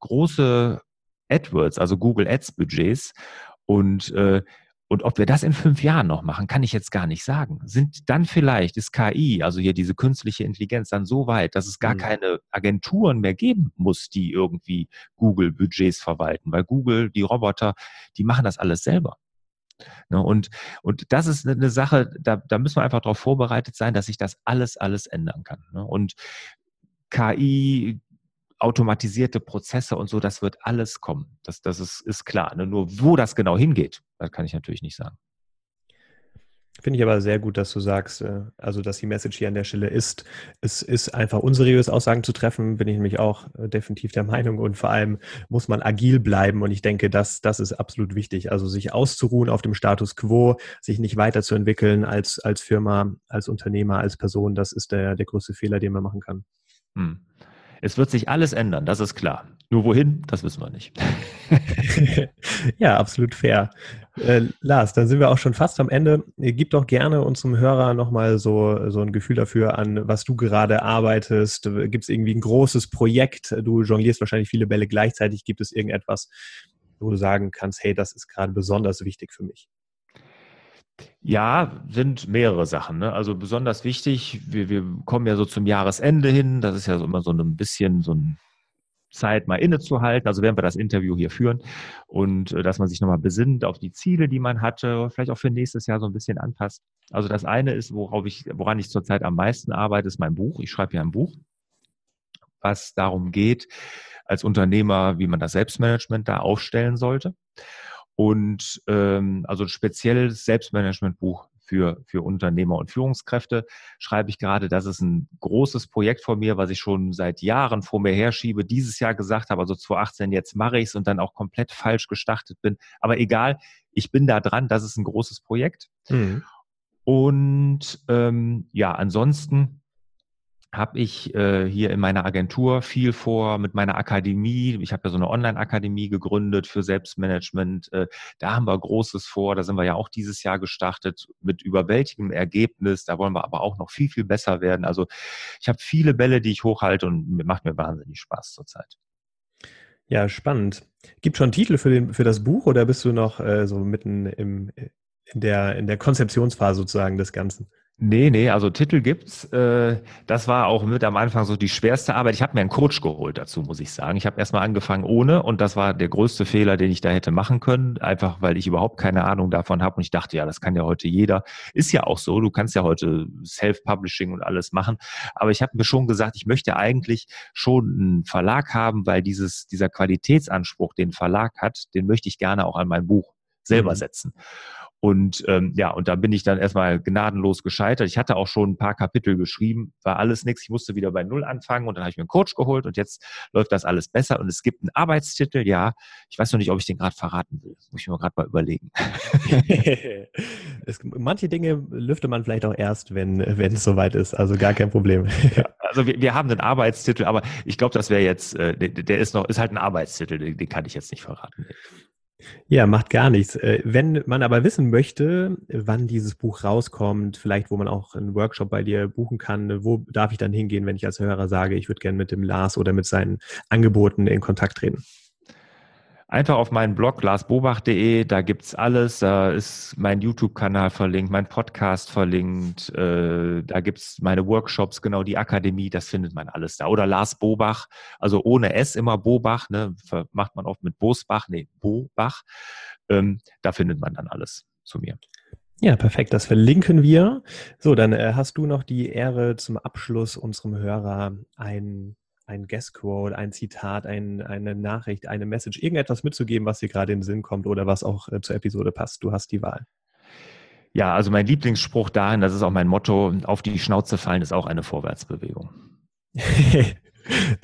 große AdWords, also Google Ads Budgets. Und äh, und ob wir das in fünf Jahren noch machen, kann ich jetzt gar nicht sagen. Sind dann vielleicht, ist KI, also hier diese künstliche Intelligenz, dann so weit, dass es gar mhm. keine Agenturen mehr geben muss, die irgendwie Google-Budgets verwalten, weil Google, die Roboter, die machen das alles selber. Ne, und, und das ist eine Sache, da, da müssen wir einfach darauf vorbereitet sein, dass sich das alles, alles ändern kann. Ne. Und KI, automatisierte Prozesse und so, das wird alles kommen. Das, das ist, ist klar. Ne? Nur wo das genau hingeht, das kann ich natürlich nicht sagen. Finde ich aber sehr gut, dass du sagst, äh, also dass die Message hier an der Stelle ist, es ist einfach unseriös Aussagen zu treffen, bin ich nämlich auch äh, definitiv der Meinung und vor allem muss man agil bleiben und ich denke, das, das ist absolut wichtig, also sich auszuruhen auf dem Status quo, sich nicht weiterzuentwickeln als, als Firma, als Unternehmer, als Person, das ist der, der größte Fehler, den man machen kann. Hm. Es wird sich alles ändern, das ist klar. Nur wohin, das wissen wir nicht. ja, absolut fair. Äh, Lars, dann sind wir auch schon fast am Ende. Gib doch gerne unserem Hörer nochmal so, so ein Gefühl dafür an, was du gerade arbeitest. Gibt es irgendwie ein großes Projekt? Du jonglierst wahrscheinlich viele Bälle gleichzeitig. Gibt es irgendetwas, wo du sagen kannst, hey, das ist gerade besonders wichtig für mich? Ja, sind mehrere Sachen. Ne? Also besonders wichtig, wir, wir kommen ja so zum Jahresende hin. Das ist ja so immer so ein bisschen so ein Zeit mal innezuhalten, also werden wir das Interview hier führen und äh, dass man sich nochmal besinnt auf die Ziele, die man hatte, vielleicht auch für nächstes Jahr so ein bisschen anpasst. Also das eine ist, worauf ich, woran ich zurzeit am meisten arbeite, ist mein Buch. Ich schreibe ja ein Buch, was darum geht, als Unternehmer, wie man das Selbstmanagement da aufstellen sollte. Und ähm, also ein spezielles Selbstmanagementbuch für, für Unternehmer und Führungskräfte schreibe ich gerade. Das ist ein großes Projekt von mir, was ich schon seit Jahren vor mir herschiebe, dieses Jahr gesagt habe, also 2018, jetzt mache ich es und dann auch komplett falsch gestartet bin. Aber egal, ich bin da dran, das ist ein großes Projekt. Mhm. Und ähm, ja, ansonsten habe ich äh, hier in meiner Agentur viel vor mit meiner Akademie. Ich habe ja so eine Online-Akademie gegründet für Selbstmanagement. Äh, da haben wir Großes vor. Da sind wir ja auch dieses Jahr gestartet mit überwältigendem Ergebnis. Da wollen wir aber auch noch viel, viel besser werden. Also ich habe viele Bälle, die ich hochhalte und macht mir wahnsinnig Spaß zurzeit. Ja, spannend. Gibt schon Titel für, den, für das Buch oder bist du noch äh, so mitten im, in, der, in der Konzeptionsphase sozusagen des Ganzen? Nee, nee, also Titel gibt's. Äh, das war auch mit am Anfang so die schwerste Arbeit. Ich habe mir einen Coach geholt dazu, muss ich sagen. Ich habe erstmal angefangen ohne und das war der größte Fehler, den ich da hätte machen können, einfach weil ich überhaupt keine Ahnung davon habe und ich dachte, ja, das kann ja heute jeder. Ist ja auch so, du kannst ja heute Self-Publishing und alles machen, aber ich habe mir schon gesagt, ich möchte eigentlich schon einen Verlag haben, weil dieses dieser Qualitätsanspruch, den Verlag hat, den möchte ich gerne auch an mein Buch selber mhm. Und ähm, ja, und da bin ich dann erstmal gnadenlos gescheitert. Ich hatte auch schon ein paar Kapitel geschrieben, war alles nichts. Ich musste wieder bei Null anfangen und dann habe ich mir einen Coach geholt und jetzt läuft das alles besser. Und es gibt einen Arbeitstitel, ja. Ich weiß noch nicht, ob ich den gerade verraten will. muss ich mir gerade mal überlegen. es, manche Dinge lüfte man vielleicht auch erst, wenn, wenn es soweit ist. Also gar kein Problem. ja, also wir, wir haben einen Arbeitstitel, aber ich glaube, das wäre jetzt, äh, der, der, ist noch, ist halt ein Arbeitstitel, den, den kann ich jetzt nicht verraten. Ja, macht gar nichts. Äh, wenn man aber wissen möchte, wann dieses Buch rauskommt, vielleicht wo man auch einen Workshop bei dir buchen kann, wo darf ich dann hingehen, wenn ich als Hörer sage, ich würde gerne mit dem Lars oder mit seinen Angeboten in Kontakt treten? Einfach auf meinen Blog larsbobach.de, da gibt's alles. Da ist mein YouTube-Kanal verlinkt, mein Podcast verlinkt, äh, da gibt's meine Workshops, genau die Akademie, das findet man alles da. Oder Lars Bobach, also ohne S immer Bobach, ne, macht man oft mit Bosbach, nee, Bobach. Ähm, da findet man dann alles zu mir. Ja, perfekt. Das verlinken wir. So, dann äh, hast du noch die Ehre, zum Abschluss unserem Hörer ein ein Guestquote, ein Zitat, ein, eine Nachricht, eine Message, irgendetwas mitzugeben, was dir gerade in den Sinn kommt oder was auch äh, zur Episode passt. Du hast die Wahl. Ja, also mein Lieblingsspruch dahin, das ist auch mein Motto, auf die Schnauze fallen ist auch eine Vorwärtsbewegung.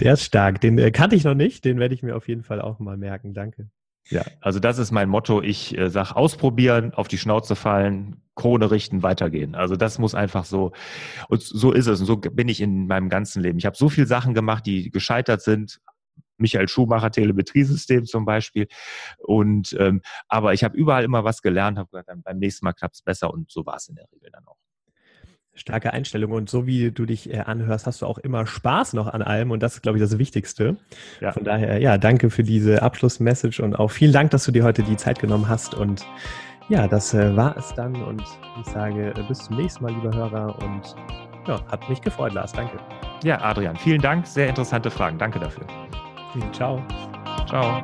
Der ist stark. Den äh, kannte ich noch nicht. Den werde ich mir auf jeden Fall auch mal merken. Danke. Ja, also das ist mein Motto. Ich äh, sage, ausprobieren, auf die Schnauze fallen, Krone richten, weitergehen. Also das muss einfach so, und so ist es. Und so bin ich in meinem ganzen Leben. Ich habe so viele Sachen gemacht, die gescheitert sind. Michael Schumacher Telemetriesystem zum Beispiel. Und ähm, aber ich habe überall immer was gelernt, habe gesagt, beim nächsten Mal klappt es besser und so war es in der Regel dann auch. Starke Einstellung und so wie du dich äh, anhörst, hast du auch immer Spaß noch an allem und das ist, glaube ich, das Wichtigste. Ja. Von daher, ja, danke für diese Abschlussmessage und auch vielen Dank, dass du dir heute die Zeit genommen hast und ja, das äh, war es dann und ich sage äh, bis zum nächsten Mal, lieber Hörer und ja, hat mich gefreut, Lars. Danke. Ja, Adrian, vielen Dank. Sehr interessante Fragen. Danke dafür. Ciao. Ciao.